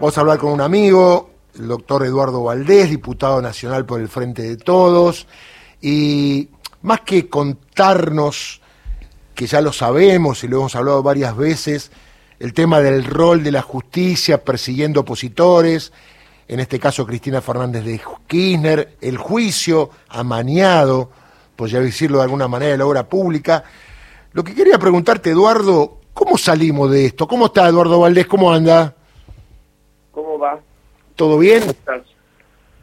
Vamos a hablar con un amigo, el doctor Eduardo Valdés, diputado nacional por el Frente de Todos, y más que contarnos, que ya lo sabemos y lo hemos hablado varias veces, el tema del rol de la justicia persiguiendo opositores, en este caso Cristina Fernández de Kirchner, el juicio amañado, por ya decirlo de alguna manera, de la obra pública. Lo que quería preguntarte, Eduardo, ¿cómo salimos de esto? ¿Cómo está Eduardo Valdés? ¿Cómo anda? ¿Todo bien?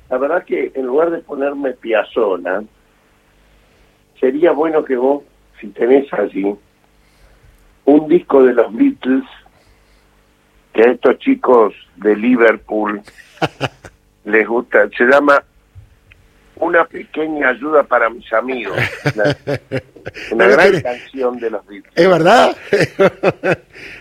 La verdad que en lugar de ponerme piazola, sería bueno que vos, si tenés allí, un disco de los Beatles, que a estos chicos de Liverpool les gusta, se llama Una pequeña ayuda para mis amigos. Una, gran canción de los Beatles. ¿Es verdad?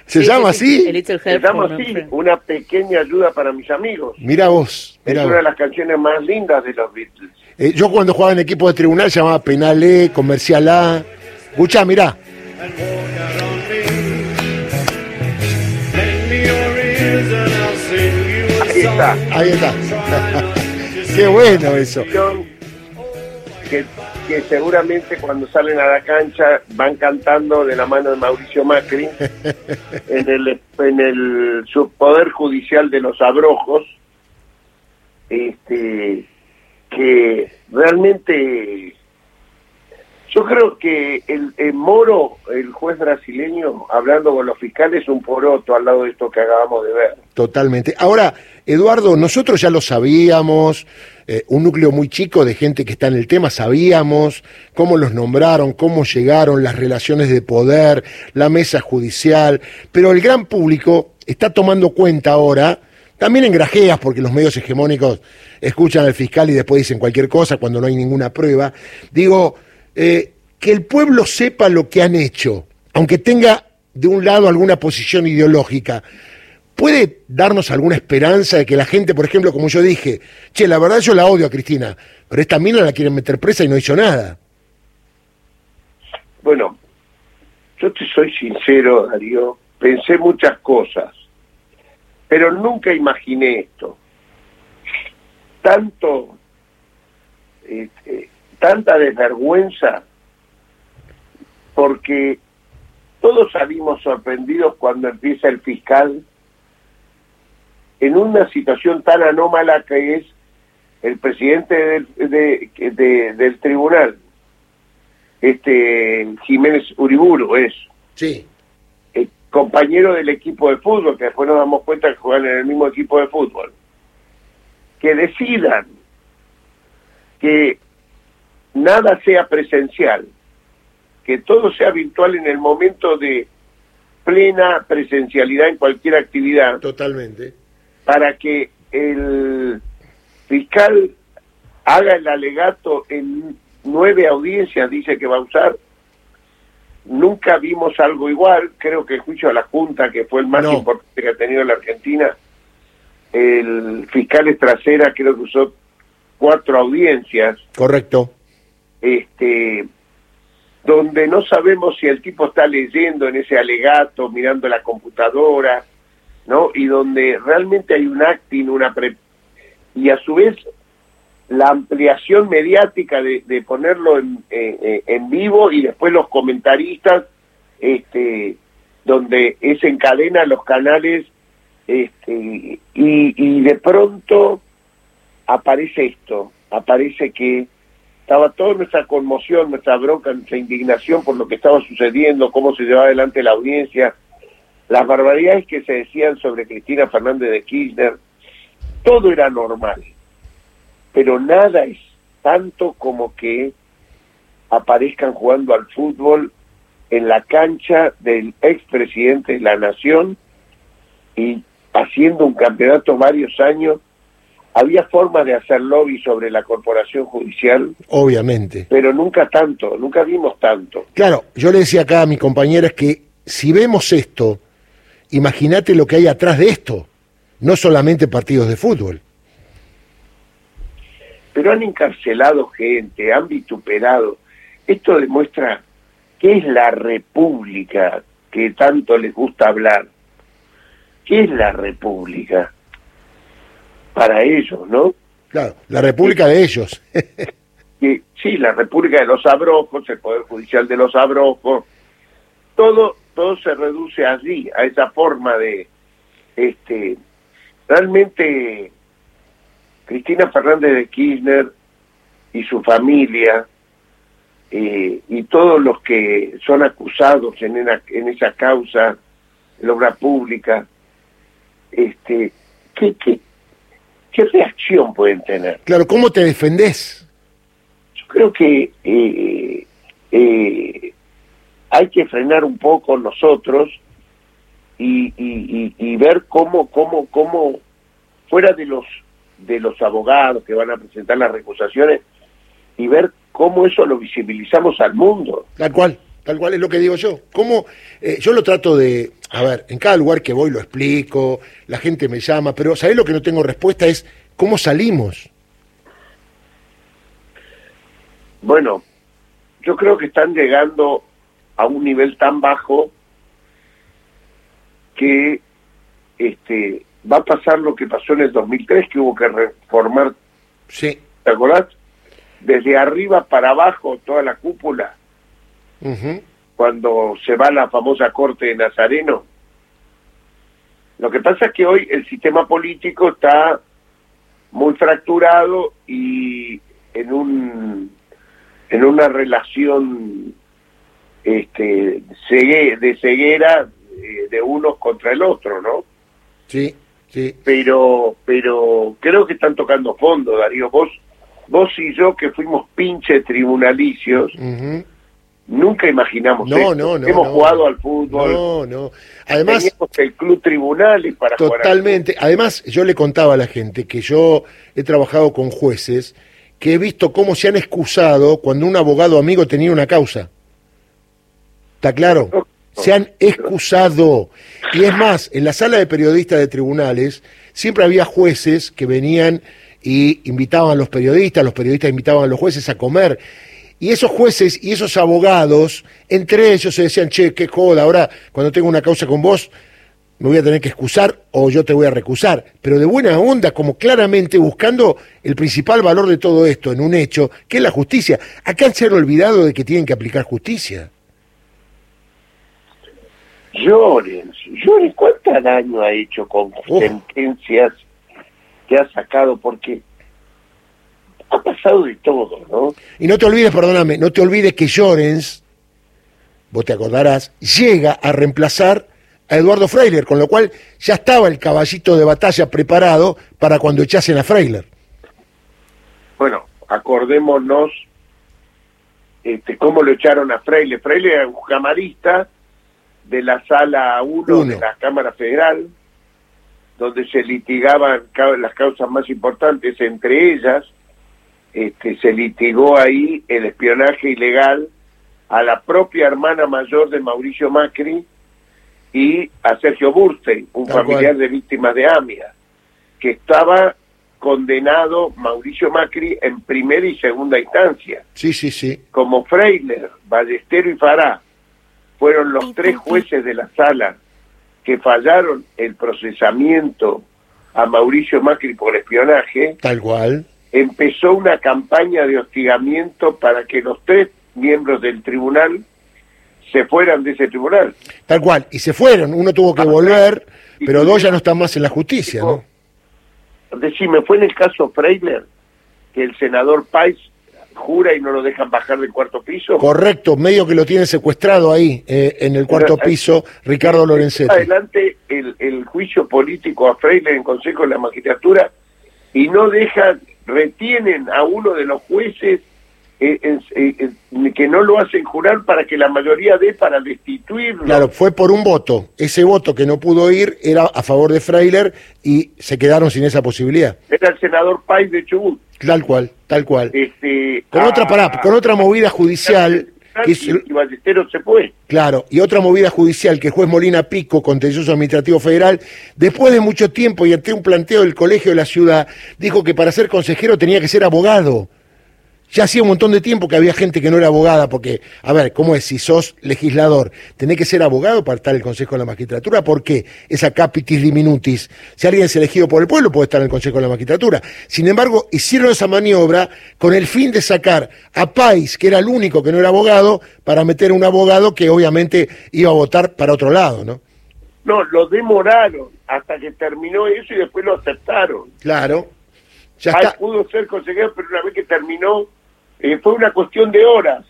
¿Se Sí, llama sí, sí, así? Little Se llama así. Una pequeña ayuda para mis amigos. Mira vos, Es una de las canciones más lindas de los Beatles. Eh, yo cuando jugaba en equipo de tribunal llamaba Penal E, Comercial A. Escuchá, mirá. Ahí está. Ahí está. Qué bueno eso. que seguramente cuando salen a la cancha van cantando de la mano de Mauricio Macri en el en el subpoder judicial de los abrojos este que realmente yo creo que el, Moro, el juez brasileño, hablando con los fiscales, es un poroto al lado de esto que acabamos de ver. Totalmente. Ahora, Eduardo, nosotros ya lo sabíamos, eh, un núcleo muy chico de gente que está en el tema, sabíamos cómo los nombraron, cómo llegaron, las relaciones de poder, la mesa judicial, pero el gran público está tomando cuenta ahora, también en grajeas, porque los medios hegemónicos escuchan al fiscal y después dicen cualquier cosa cuando no hay ninguna prueba, digo, eh, que el pueblo sepa lo que han hecho, aunque tenga de un lado alguna posición ideológica, ¿Puede darnos alguna esperanza de que la gente, por ejemplo, como yo dije, che, la verdad yo la odio a Cristina, pero esta mina la quieren meter presa y no hizo nada? Bueno, yo te soy sincero, Darío, pensé muchas cosas, pero nunca imaginé esto. Tanto, eh, eh, tanta desvergüenza, porque todos salimos sorprendidos cuando empieza el fiscal en una situación tan anómala que es el presidente del, de- de- del tribunal, este Jiménez Uriburu es Sí. eh, compañero del equipo de fútbol, que después nos damos cuenta que juegan en el mismo equipo de fútbol, que decidan que nada sea presencial, que todo sea virtual en el momento de plena presencialidad en cualquier actividad, Totalmente. para que el fiscal haga el alegato en nueve audiencias, dice que va a usar. Nunca vimos algo igual, creo que el juicio a la Junta, que fue el más No. importante que ha tenido la Argentina, el fiscal Estracera creo que usó cuatro audiencias, Correcto. Este donde no sabemos si el tipo está leyendo en ese alegato, mirando la computadora, ¿no? Y donde realmente hay un acting, una pre y a su vez la ampliación mediática de, de ponerlo en, en vivo y después los comentaristas, este, donde es en cadena los canales, este, y, y de pronto aparece esto, aparece que estaba toda nuestra conmoción, nuestra bronca, nuestra indignación por lo que estaba sucediendo, cómo se llevaba adelante la audiencia, las barbaridades que se decían sobre Cristina Fernández de Kirchner, todo era normal, pero nada es tanto como que aparezcan jugando al fútbol en la cancha del expresidente de la nación y haciendo un campeonato varios años. Había formas de hacer lobby sobre la corporación judicial, Obviamente. pero nunca tanto, nunca vimos tanto. Claro, yo le decía acá a mi compañera que si vemos esto, imagínate lo que hay atrás de esto, no solamente partidos de fútbol. Pero han encarcelado gente, han vituperado. Esto demuestra qué es la república que tanto les gusta hablar. ¿qué es la república? Para ellos, ¿no? Claro, la república de ellos. sí, la república de los abrojos, el poder judicial de los abrojos, todo, todo se reduce allí, a esa forma de, este, realmente Cristina Fernández de Kirchner y su familia eh, y todos los que son acusados en, en esa causa, en obra pública, este, ¿qué, qué, qué reacción pueden tener? Claro, ¿cómo te defendés? Yo creo que eh, eh, hay que frenar un poco nosotros y, y, y, ver cómo, cómo, cómo, fuera de los de los abogados que van a presentar las recusaciones y ver cómo eso lo visibilizamos al mundo. Tal cual, tal cual es lo que digo yo. ¿Cómo, eh, yo lo trato de, a ver, en cada lugar que voy lo explico, la gente me llama, pero ¿sabés lo que no tengo respuesta? Es cómo salimos. Bueno, yo creo que están llegando a un nivel tan bajo que este va a pasar lo que pasó en el 2003, que hubo que reformar, sí. ¿te acordás? Desde arriba para abajo, toda la cúpula, cuando se va la famosa corte de Nazareno. Lo que pasa es que hoy el sistema político está muy fracturado y en un en una relación este de ceguera eh, de unos contra el otro, ¿no? Sí, sí. Pero, pero creo que están tocando fondo, Darío. Vos, vos y yo que fuimos pinches tribunalicios, nunca imaginamos no, No, no, Hemos jugado al fútbol. No, no. Además, teníamos el club tribunales para totalmente. Además, yo le contaba a la gente que yo he trabajado con jueces que he visto cómo se han excusado cuando un abogado amigo tenía una causa. ¿Está claro? se han excusado. Y es más, en la sala de periodistas de tribunales siempre había jueces que venían y invitaban a los periodistas, los periodistas invitaban a los jueces a comer. Y esos jueces y esos abogados, entre ellos se decían, che, qué joda, ahora cuando tengo una causa con vos, me voy a tener que excusar o yo te voy a recusar. Pero de buena onda, como claramente buscando el principal valor de todo esto en un hecho, que es la justicia. Acá se han olvidado de que tienen que aplicar justicia. Lloren, lloren, ¿cuánto daño ha hecho con sentencias que ha sacado? Porque ha pasado de todo, ¿no? Y no te olvides, perdóname, no te olvides que Llorens, vos te acordarás, llega a reemplazar a Eduardo Freiler, con lo cual ya estaba el caballito de batalla preparado para cuando echasen a Freiler. Bueno, acordémonos este, cómo lo echaron a Freiler. Freiler era un camarista de la sala 1 de la Cámara Federal, donde se litigaban las causas más importantes, entre ellas este, se litigó ahí el espionaje ilegal a la propia hermana mayor de Mauricio Macri y a Sergio Burstein, un familiar de víctimas de AMIA, que estaba condenado Mauricio Macri en primera y segunda instancia. Sí, sí, sí. Como Freiler, Ballestero y Fará fueron los tres jueces de la sala que fallaron el procesamiento a Mauricio Macri por espionaje. Tal cual. Empezó una campaña de hostigamiento para que los tres miembros del tribunal se fueran de ese tribunal. Tal cual, y se fueron, uno tuvo que ah, volver, pero dos ya no están más en la justicia, ¿no? Decime, ¿fue en el caso Freiler que el senador Pais jura y no lo dejan bajar del cuarto piso. Correcto, medio que lo tiene secuestrado ahí, eh, en el cuarto eh, piso, Ricardo Lorenzetti. Adelante el, el juicio político a Freire en Consejo de la Magistratura y no dejan, retienen a uno de los jueces eh, que no lo hacen jurar para que la mayoría dé para destituirlo. Claro, fue por un voto. Ese voto que no pudo ir era a favor de Freiler y se quedaron sin esa posibilidad. Era el senador Pais de Chubut. Tal cual, tal cual. Este, con otra pará, con otra movida judicial. Y Ballesteros se fue. Claro, y otra movida judicial que el juez Molina Pico, contencioso administrativo federal, después de mucho tiempo y ante un planteo del colegio de la ciudad, dijo que para ser consejero tenía que ser abogado. Ya hacía un montón de tiempo que había gente que no era abogada, porque, a ver, ¿cómo es? Si sos legislador, ¿tenés que ser abogado para estar en el Consejo de la Magistratura? ¿Por qué? Esa capitis diminutis. Si alguien es elegido por el pueblo, puede estar en el Consejo de la Magistratura. Sin embargo, hicieron esa maniobra con el fin de sacar a Pais, que era el único que no era abogado, para meter a un abogado que obviamente iba a votar para otro lado, ¿no? No, lo demoraron hasta que terminó eso y después lo aceptaron. Claro. Ya está. pudo ser consejero, pero una vez que terminó eh, fue una cuestión de horas.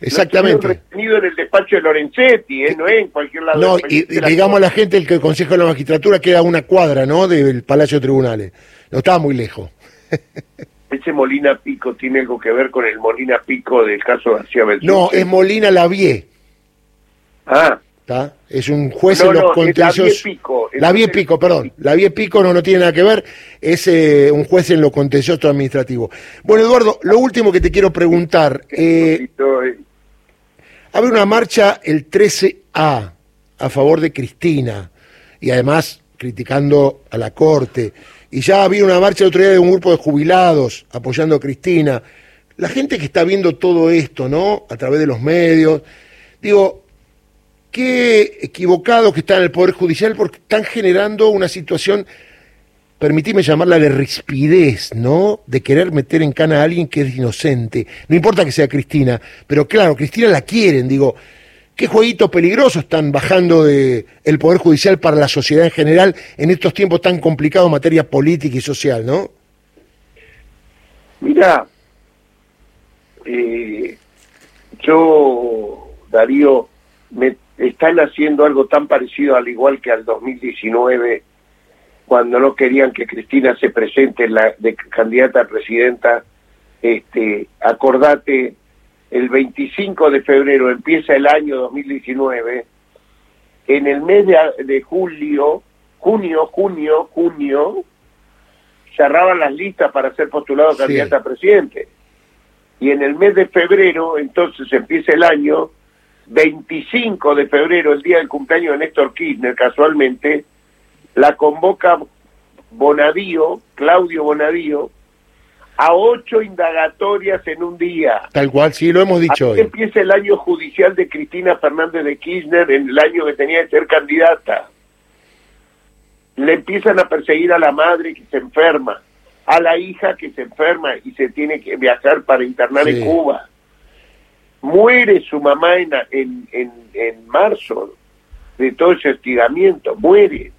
Exactamente. retenido en el despacho de Lorenzetti, ¿eh? no es en cualquier lado. No, y, digamos a la gente el que el Consejo de la Magistratura queda a una cuadra, ¿no? Del Palacio de Tribunales. No estaba muy lejos. Ese Molina Pico tiene algo que ver con el Molina Pico del caso García Beltrán. No, es Molina Lavie. Ah. Es un juez en los contenciosos. La Vie Pico, perdón. La Vie Pico no, no tiene nada que ver, es eh, un juez en lo contencioso administrativo. Bueno, Eduardo, lo último que te quiero preguntar. Eh, haber una marcha el 13A a favor de Cristina y además criticando a la Corte. Y ya había una marcha el otro día de un grupo de jubilados apoyando a Cristina. La gente que está viendo todo esto, ¿no? A través de los medios. Digo, qué equivocados que están en el Poder Judicial porque están generando una situación, permitime llamarla de rispidez, ¿no? De querer meter en cana a alguien que es inocente. No importa que sea Cristina, pero claro, Cristina la quieren, digo. ¿Qué jueguitos peligrosos están bajando de el Poder Judicial para la sociedad en general en estos tiempos tan complicados en materia política y social, no? Mira, eh, yo, Darío, me están haciendo algo tan parecido al igual que al 2019 cuando no querían que Cristina se presente la de candidata a presidenta este acordate el 25 de febrero empieza el año 2019 en el mes de, julio junio junio junio cerraban las listas para ser postulado candidata a presidente. Y en el mes de febrero entonces empieza el año 25 de febrero, el día del cumpleaños de Néstor Kirchner, casualmente, la convoca Bonadío, Claudio Bonadío, a ocho indagatorias en un día. Tal cual, sí, lo hemos dicho hoy. empieza el año judicial de Cristina Fernández de Kirchner, en el año que tenía que ser candidata. Le empiezan a perseguir a la madre que se enferma, a la hija que se enferma y se tiene que viajar para internar en Cuba muere su mamá en, en, en, marzo de todo ese estiramiento, muere.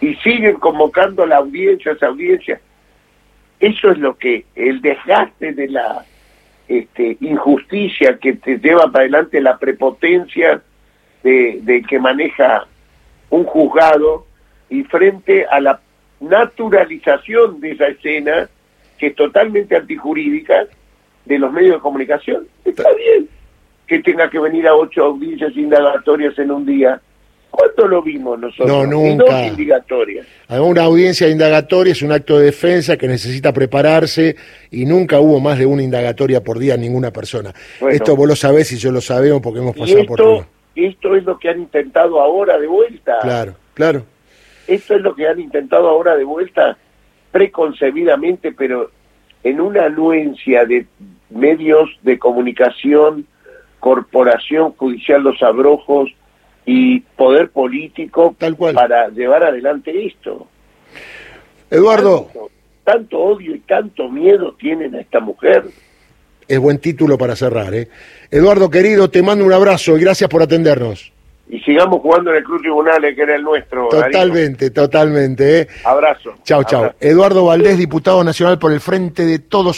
Y siguen convocando a la audiencia, a esa audiencia. Eso es lo que, el desgaste de la este, injusticia que te lleva para adelante la prepotencia de, de que maneja un juzgado y frente a la naturalización de esa escena que es totalmente antijurídica de los medios de comunicación. Está bien que tenga que venir a ocho audiencias indagatorias en un día. ¿Cuánto lo vimos nosotros? No, nunca. indagatorias. Una audiencia indagatoria es un acto de defensa que necesita prepararse y nunca hubo más de una indagatoria por día a ninguna persona. esto vos lo sabés y yo lo sabemos porque hemos pasado por todo. Esto es lo que han intentado ahora de vuelta. Claro, claro. Esto es lo que han intentado ahora de vuelta preconcebidamente, pero en una anuencia de medios de comunicación, corporación judicial Los Abrojos y poder político Tal cual. para llevar adelante esto. Eduardo. Tanto, odio y tanto miedo tienen a esta mujer. Es buen título para cerrar. ¿eh? Eduardo, querido, te mando un abrazo y gracias por atendernos. Y sigamos jugando en el Club Tribunales, que era el nuestro. Totalmente, totalmente. ¿eh? Abrazo. Chao, chao. Eduardo Valdés, diputado nacional por el Frente de Todos